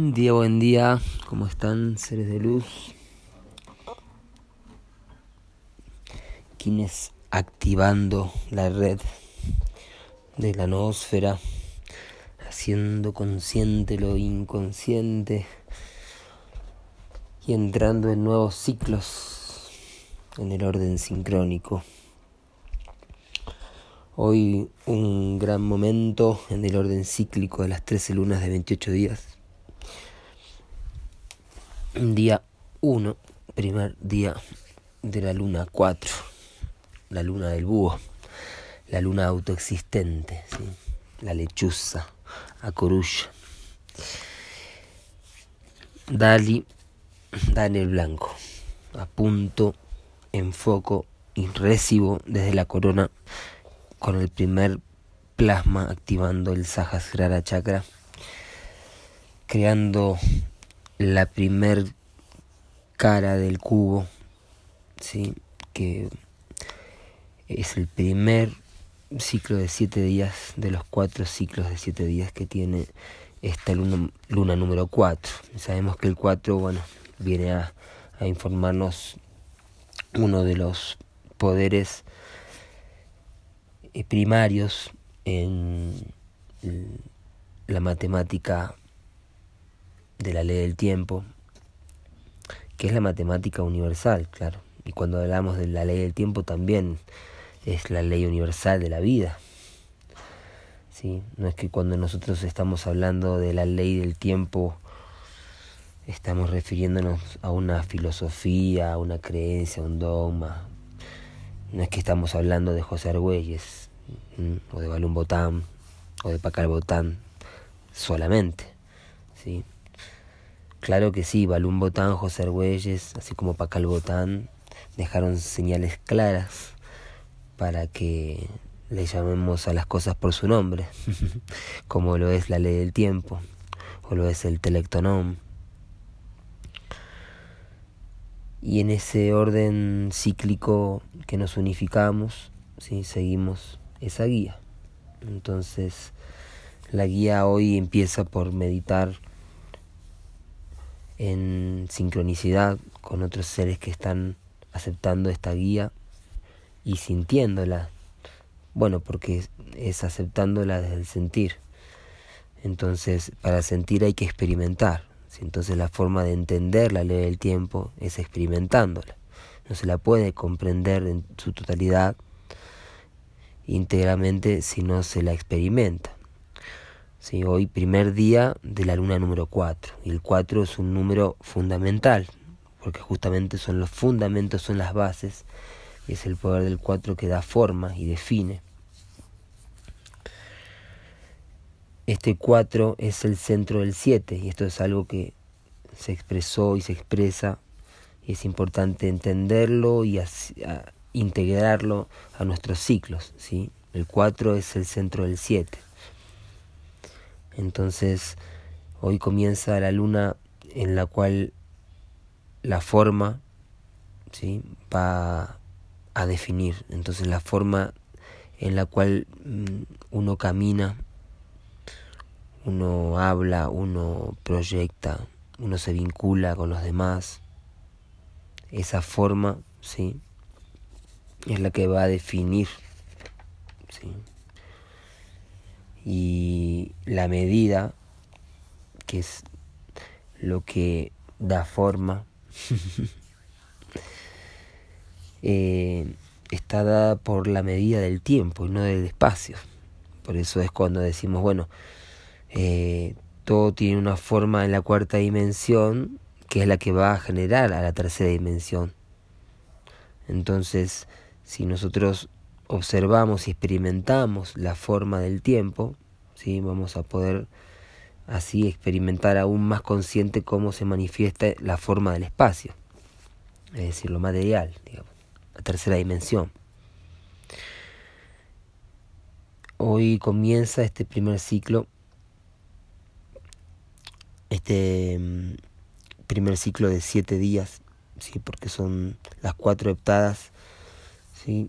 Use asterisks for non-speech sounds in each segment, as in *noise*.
Buen día, buen día. ¿Cómo están seres de luz? Quienes activando la red de la noósfera, haciendo consciente lo inconsciente y entrando en nuevos ciclos en el orden sincrónico. Hoy un gran momento en el orden cíclico de las 13 lunas de 28 días. Día 1, primer día de la luna 4, la luna del búho, la luna autoexistente, la lechuza, Acorulla. Dali, Daniel Blanco, apunto, enfoco y recibo desde la corona con el primer plasma activando el Sahasrara chakra, creando la primer cara del cubo, ¿sí? que es el primer ciclo de siete días de los cuatro ciclos de siete días que tiene esta luna, luna número 4. Sabemos que el 4 bueno, viene a, informarnos uno de los poderes eh, primarios en la matemática de la ley del tiempo, que es la matemática universal, claro. Y cuando hablamos de la ley del tiempo también es la ley universal de la vida. ¿Sí? No es que cuando nosotros estamos hablando de la ley del tiempo estamos refiriéndonos a una filosofía, a una creencia, a un dogma, no es que estamos hablando de José Argüelles, o de Balún Botán, o de Pacal Botán solamente. ¿sí? Claro que sí, Balún Botán, José Argüelles, así como Pacal Botán, dejaron señales claras para que le llamemos a las cosas por su nombre, *laughs* como lo es la ley del tiempo, o lo es el telectonón. y en ese orden cíclico que nos unificamos, ¿sí? seguimos esa guía. Entonces, la guía hoy empieza por meditar en sincronicidad con otros seres que están aceptando esta guía y sintiéndola. Bueno, porque es aceptándola desde el sentir. Entonces, para sentir hay que experimentar. Entonces la forma de entender la ley del tiempo es experimentándola. No se la puede comprender en su totalidad íntegramente si no se la experimenta. Sí, hoy primer día de la luna número 4 y el 4 es un número fundamental porque justamente son los fundamentos, son las bases y es el poder del 4 que da forma y define. Este 4 es el centro del 7 y esto es algo que se expresó y se expresa y es importante entenderlo y integrarlo a nuestros ciclos. ¿sí? El 4 es el centro del 7. Entonces, hoy comienza la luna en la cual la forma ¿sí? va a definir. Entonces, la forma en la cual mm, uno camina uno habla, uno proyecta, uno se vincula con los demás. Esa forma, ¿sí? Es la que va a definir, ¿sí? Y la medida, que es lo que da forma, *laughs* eh, está dada por la medida del tiempo y no del espacio. Por eso es cuando decimos, bueno, eh, todo tiene una forma en la cuarta dimensión que es la que va a generar a la tercera dimensión. Entonces, si nosotros observamos y experimentamos la forma del tiempo, ¿sí? vamos a poder así experimentar aún más consciente cómo se manifiesta la forma del espacio, es decir, lo material, digamos, la tercera dimensión. Hoy comienza este primer ciclo este mm, primer ciclo de siete días, ¿sí? porque son las cuatro heptadas, ¿sí?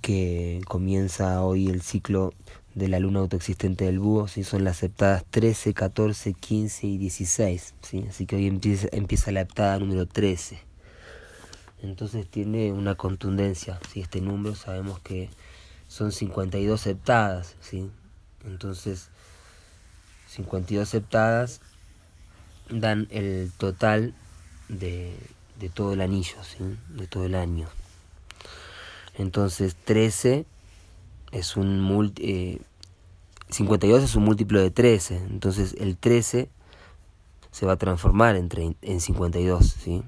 Que comienza hoy el ciclo de la luna autoexistente del búho, ¿sí? son las septadas 13, 14, 15 y 16, ¿sí? así que hoy empieza, empieza la heptada número 13. Entonces tiene una contundencia, este número sabemos que son 52 septadas, ¿sí? entonces 52 septadas dan el total de, de todo el anillo, ¿sí? de todo el año. Entonces 13 es un multi, 52 eh, es un múltiplo de 13, entonces el 13 se va a transformar en, en 52, ¿sí?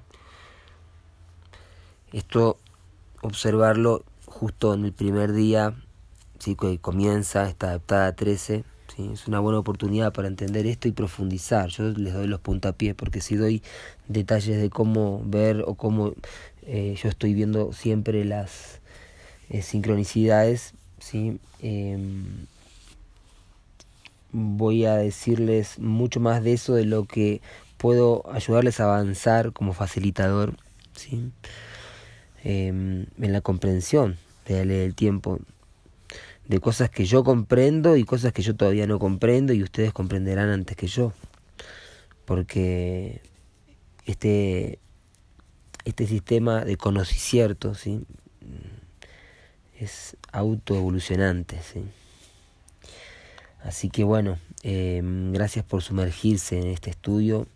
Esto observarlo justo en el primer día, ¿sí? que comienza esta adaptada 13, ¿sí? es una buena oportunidad para entender esto y profundizar. Yo les doy los puntapiés porque si doy detalles de cómo ver o cómo eh, yo estoy viendo siempre las eh, sincronicidades, ¿sí? Em, voy a decirles mucho más de eso, de lo que puedo ayudarles a avanzar como facilitador ¿sí? Em, en la comprensión del tiempo, de cosas que yo comprendo y cosas que yo todavía no comprendo y ustedes comprenderán antes que yo, porque este, este sistema de conocimiento ¿sí? Es autoevolucionante. ¿sí? Así que bueno, em, gracias por sumergirse en este estudio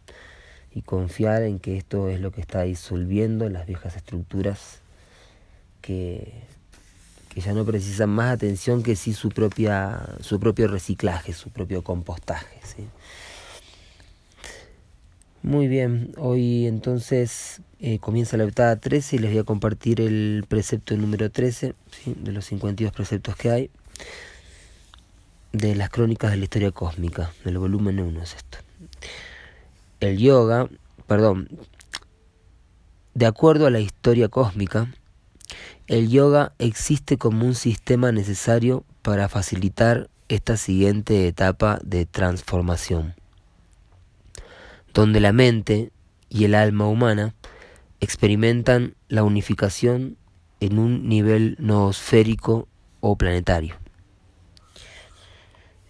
y confiar en que esto es lo que está disolviendo las viejas estructuras que, que ya no precisan más atención que sí su, propia, su propio reciclaje, su propio compostaje. ¿sí? Muy bien, hoy entonces eh, comienza la octava 13 y les voy a compartir el precepto número 13 de los 52 preceptos que hay de las crónicas de la historia cósmica, del volumen 1 es esto. El yoga, perdón, de acuerdo a la historia cósmica, el yoga existe como un sistema necesario para facilitar esta siguiente etapa de transformación donde la mente y el alma humana experimentan la unificación en un nivel noosférico o planetario.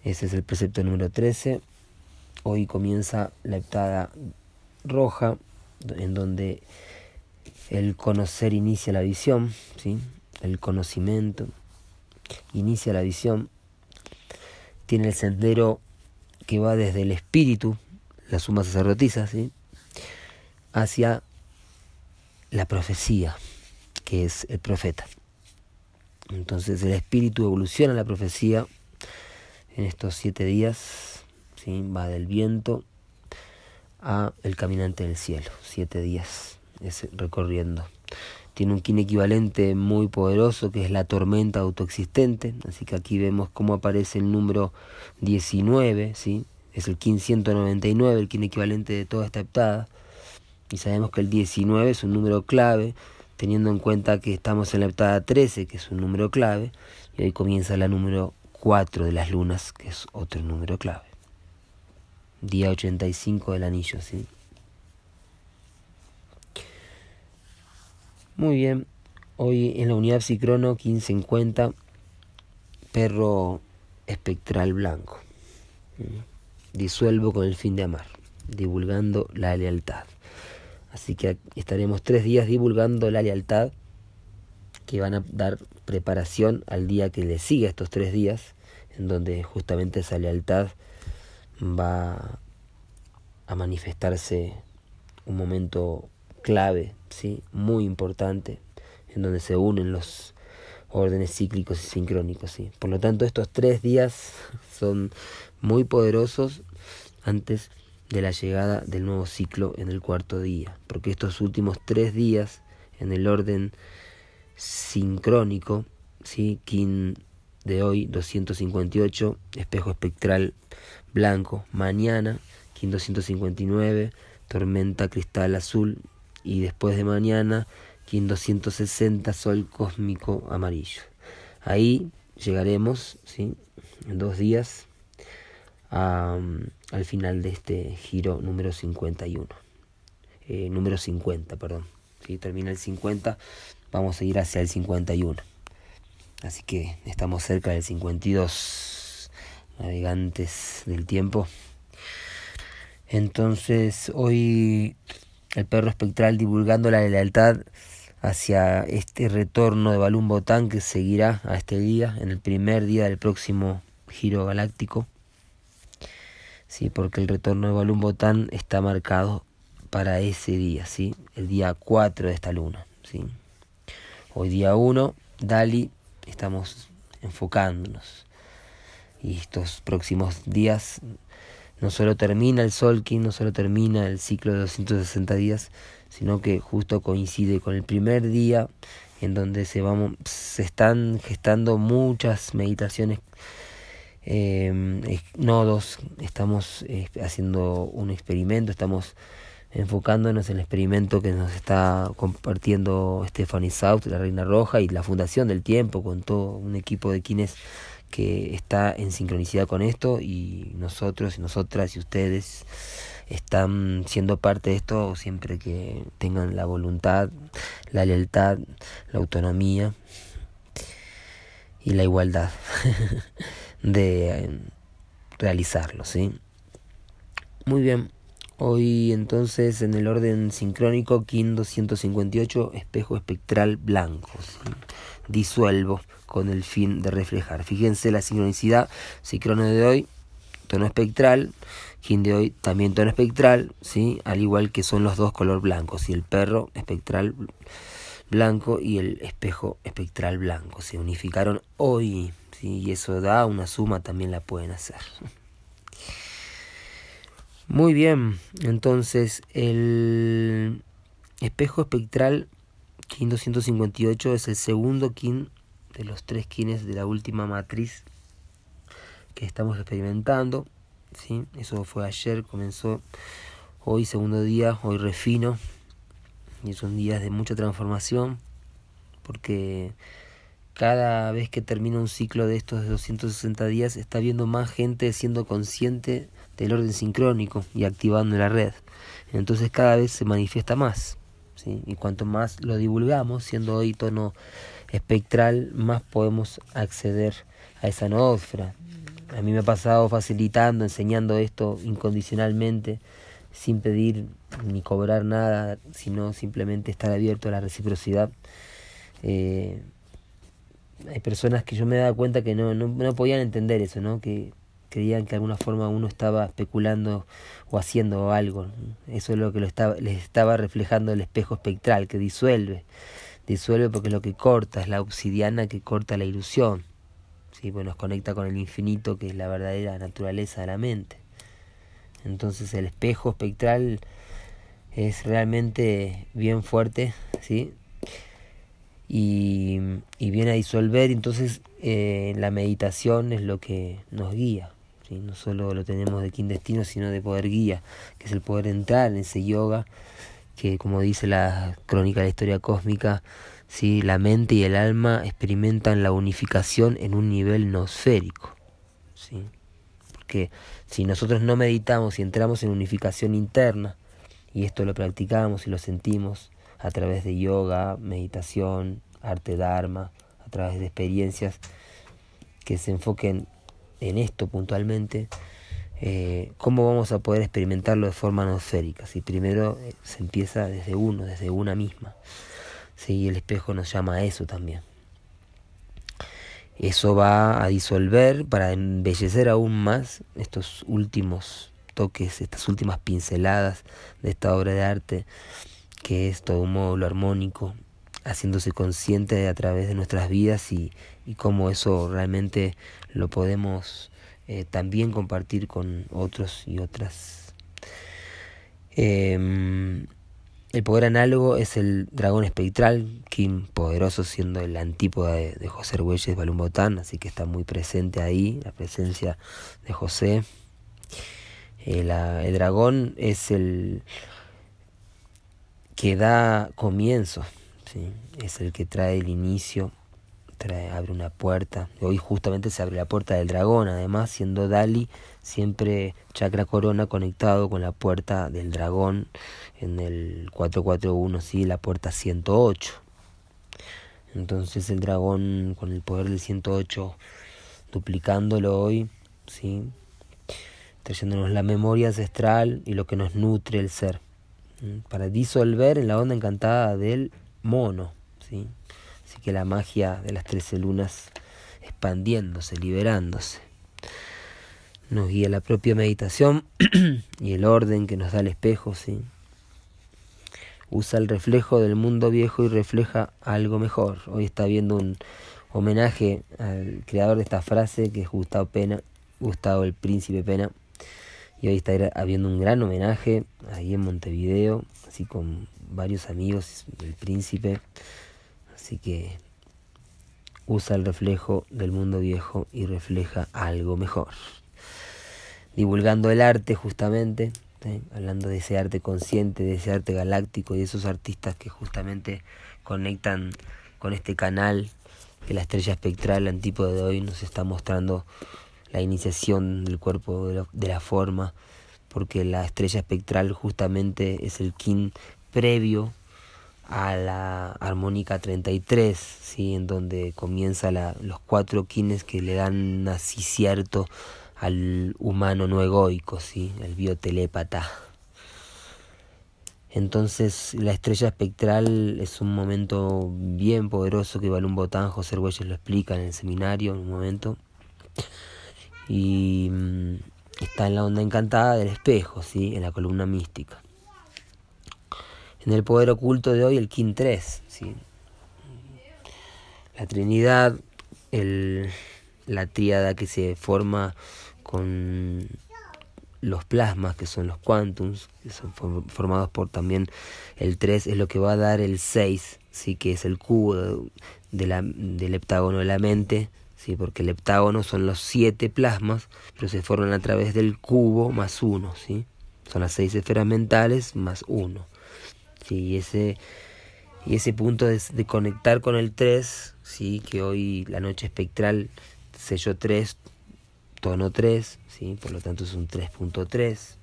Ese es el precepto número 13. Hoy comienza la heptada roja, en donde el conocer inicia la visión, ¿sí? el conocimiento inicia la visión. Tiene el sendero que va desde el espíritu, la suma sacerdotisa, ¿sí? hacia la profecía, que es el profeta. Entonces el espíritu evoluciona la profecía en estos siete días, ¿sí? va del viento a el caminante del cielo, siete días es recorriendo. Tiene un kin equivalente muy poderoso que es la tormenta autoexistente, así que aquí vemos cómo aparece el número 19, ¿sí? Es el 1599, el kin equivalente de toda esta heptada. Y sabemos que el 19 es un número clave, teniendo en cuenta que estamos en la heptada 13, que es un número clave, y hoy comienza la número 4 de las lunas, que es otro número clave. Día 85 del anillo, ¿sí? Muy bien, hoy en la unidad psicrono 1550, perro espectral blanco. Disuelvo con el fin de amar, divulgando la lealtad. Así que estaremos tres días divulgando la lealtad que van a dar preparación al día que le sigue estos tres días, en donde justamente esa lealtad va a manifestarse un momento clave, ¿sí? muy importante, en donde se unen los órdenes cíclicos y sincrónicos. ¿sí? Por lo tanto, estos tres días son muy poderosos antes de la llegada del nuevo ciclo en el cuarto día, porque estos últimos tres días en el orden sincrónico, ¿sí? Kin de hoy 258, espejo espectral blanco, mañana Kin 259, tormenta cristal azul y después de mañana Kin 260, sol cósmico amarillo. Ahí llegaremos, ¿sí? En dos días al final de este giro número 51. Eh, número 50, perdón. Si termina el 50, vamos a ir hacia el 51. Así que estamos cerca del 52. navegantes del tiempo. Entonces hoy el perro espectral divulgando la lealtad hacia este retorno de Balún Botán que seguirá a este día, en el primer día del próximo giro galáctico. Sí, porque el retorno de Balún Botán está marcado para ese día, ¿sí? el día 4 de esta luna. ¿sí? Hoy día 1, Dali, estamos enfocándonos. Y estos próximos días no solo termina el Solkin, no solo termina el ciclo de 260 días, sino que justo coincide con el primer día en donde se, vamos, se están gestando muchas meditaciones, eh, nodos, estamos haciendo un experimento, estamos enfocándonos en el experimento que nos está compartiendo Stephanie South, la Reina Roja, y la Fundación del Tiempo, con todo un equipo de quienes que está en sincronicidad con esto y nosotros y nosotras y ustedes están siendo parte de esto siempre que tengan la voluntad, la lealtad, la autonomía y la igualdad *laughs* de realizarlo, ¿sí? Muy bien. Hoy entonces en el orden sincrónico KIN 258 espejo espectral blanco. Disuelvo con el fin de reflejar. Fíjense la sincronicidad, sincrono de hoy, tono espectral, KIN de hoy también tono espectral, ¿sí? al igual que son los dos color blancos, y el perro espectral blanco y el espejo espectral blanco. Se unificaron hoy y eso da una suma, también la pueden hacer. *laughs* Muy bien, entonces el espejo espectral KIN 258 es el segundo KIN de los tres KINs de la última matriz que estamos experimentando. ¿sí? Eso fue ayer, comenzó hoy, segundo día, hoy refino. Y son días de mucha transformación porque cada vez que termina un ciclo de estos de 260 días está viendo más gente siendo consciente del orden sincrónico y activando la red. Entonces cada vez se manifiesta más. ¿sí? Y cuanto más lo divulgamos, siendo hoy tono espectral, más podemos acceder a esa noósfera. A mí me ha pasado facilitando, enseñando esto incondicionalmente, sin pedir ni cobrar nada, sino simplemente estar abierto a la reciprocidad. Eh, hay personas que yo me dado cuenta que no, no, no podían entender eso, ¿no? que creían que de alguna forma uno estaba especulando o haciendo algo. Eso es lo que lo estaba, les estaba reflejando el espejo espectral que disuelve. Disuelve porque es lo que corta, es la obsidiana que corta la ilusión. ¿sí? Pues nos conecta con el infinito que es la verdadera naturaleza de la mente. Entonces el espejo espectral es realmente bien fuerte, ¿sí? Y, y viene a disolver, entonces eh, la meditación es lo que nos guía. No solo lo tenemos de destino sino de poder guía, que es el poder entrar en ese yoga, que como dice la crónica de la historia cósmica, ¿sí? la mente y el alma experimentan la unificación en un nivel nosférico. ¿sí? Porque si nosotros no meditamos y entramos en unificación interna, y esto lo practicamos y lo sentimos a través de yoga, meditación, arte dharma, a través de experiencias que se enfoquen en esto puntualmente, eh, ¿cómo vamos a poder experimentarlo de forma nosférica? Si primero eh, se empieza desde uno, desde una misma. ¿sí? el espejo nos llama a eso también. Eso va a disolver para embellecer aún más estos últimos toques, estas últimas pinceladas de esta obra de arte, que es todo un módulo armónico, haciéndose consciente a través de nuestras vidas y, y cómo eso realmente lo podemos eh, también compartir con otros y otras. Em, el poder análogo es el dragón espectral, Kim poderoso siendo el antípoda de, José Argüelles Balumbotán, así que está muy presente ahí la presencia de José. Eh, el dragón es el que da comienzo, ¿sí? es el que trae el inicio abre una puerta. Hoy justamente se abre la puerta del dragón, además siendo Dali siempre chakra corona conectado con la puerta del dragón en el 441, ¿sí? la puerta 108. Entonces el dragón con el poder del 108 duplicándolo hoy ¿sí? trayéndonos la memoria ancestral y lo que nos nutre el ser, para disolver en la onda encantada del mono. ¿sí? Así que la magia de las trece lunas expandiéndose, liberándose. Nos guía la propia meditación *clears throat* y el orden que nos da el espejo, ¿sí? Usa el reflejo del mundo viejo y refleja algo mejor. Hoy está viendo un homenaje al creador de esta frase, que es Gustavo Pena, Gustavo el Príncipe Pena. Y hoy está habiendo un gran homenaje ahí en Montevideo, así con varios amigos del príncipe. Así que usa el reflejo del mundo viejo y refleja algo mejor. Divulgando el arte justamente, ¿eh? hablando de ese arte consciente, de ese arte galáctico y de esos artistas que justamente conectan con este canal que la estrella espectral, el antípodo de hoy, nos está mostrando la iniciación del cuerpo de, la forma, porque la estrella espectral justamente es el kin previo a la armónica 33, ¿sí? en donde comienza los cuatro kines que le dan así cierto al humano no egoico, ¿sí? el biotelépata. Entonces la estrella espectral es un momento bien poderoso que Balún Botán, José Arguelles lo explica en el seminario en un momento. Y mm, está en la onda encantada del espejo, ¿sí? en la columna mística. En el poder oculto de hoy, el Kin 3, ¿sí? la Trinidad, el, la tríada que se forma con los plasmas, que son los quantums, que son formados por también el 3, es lo que va a dar el 6, ¿sí? que es el cubo del heptágono de la mente, ¿sí? porque el heptágono son los 7 plasmas, pero se forman a través del cubo más 1, ¿sí? son las 6 esferas mentales más 1. ¿sí? Y, ese, y ese punto de, conectar con el 3, ¿sí? que hoy la noche espectral selló 3, tono 3, ¿sí? por lo tanto es un 3.3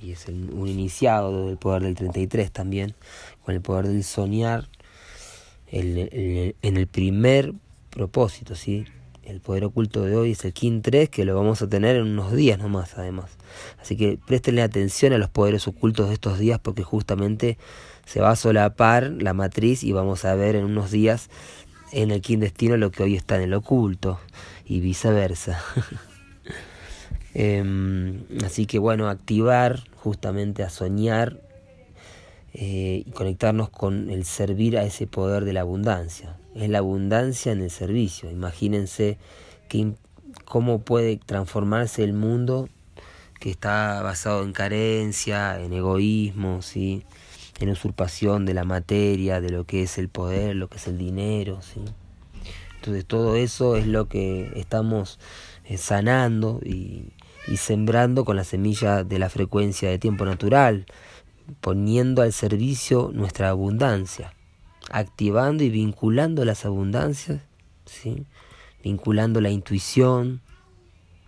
y es un iniciado del poder del 33 también, con el poder del soñar en el primer propósito, ¿sí? El poder oculto de hoy es el King 3, que lo vamos a tener en unos días nomás, además. Así que préstenle atención a los poderes ocultos de estos días, porque justamente se va a solapar la matriz y vamos a ver en unos días en el King Destino lo que hoy está en el oculto y viceversa. *laughs* Em, así que bueno, activar justamente a soñar eh, y conectarnos con el servir a ese poder de la abundancia. Es la abundancia en el servicio. Imagínense cómo puede transformarse el mundo que está basado en carencia, en egoísmo, ¿sí? en usurpación de la materia, de lo que es el poder, lo que es el dinero. Entonces todo eso es lo que estamos eh, sanando y, y sembrando con la semilla de la frecuencia de tiempo natural, poniendo al servicio nuestra abundancia, activando y vinculando las abundancias, ¿sí? vinculando la intuición,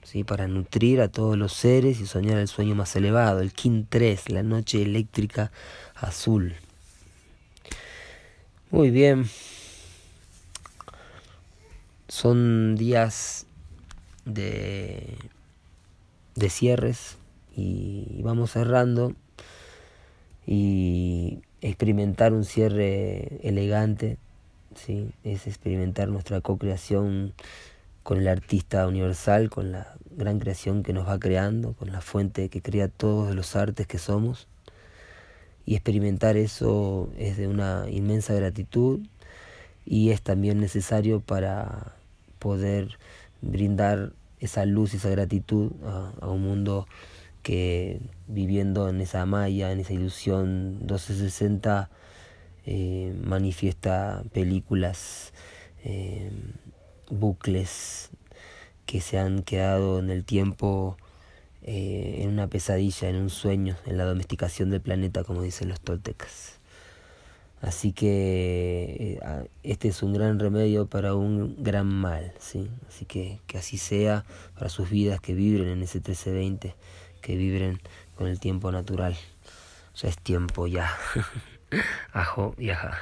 ¿sí? para nutrir a todos los seres y soñar el sueño más elevado, el Kin 3, la noche eléctrica azul. Muy bien. Son días de de cierres y vamos cerrando y experimentar un cierre elegante, ¿sí? es experimentar nuestra co-creación con el artista universal, con la gran creación que nos va creando, con la fuente que crea todos los artes que somos. Y experimentar eso es de una inmensa gratitud y es también necesario para poder brindar esa luz y esa gratitud a, un mundo que viviendo en esa malla, en esa ilusión 1260, eh, manifiesta películas, eh, bucles que se han quedado en el tiempo eh, en una pesadilla, en un sueño, en la domesticación del planeta, como dicen los toltecas. Así que eh, este es un gran remedio para un gran mal, ¿sí? Así que que así sea para sus vidas, que vibren en ese 1320, que vibren con el tiempo natural. Ya es tiempo ya. *laughs* Ajo y ajá.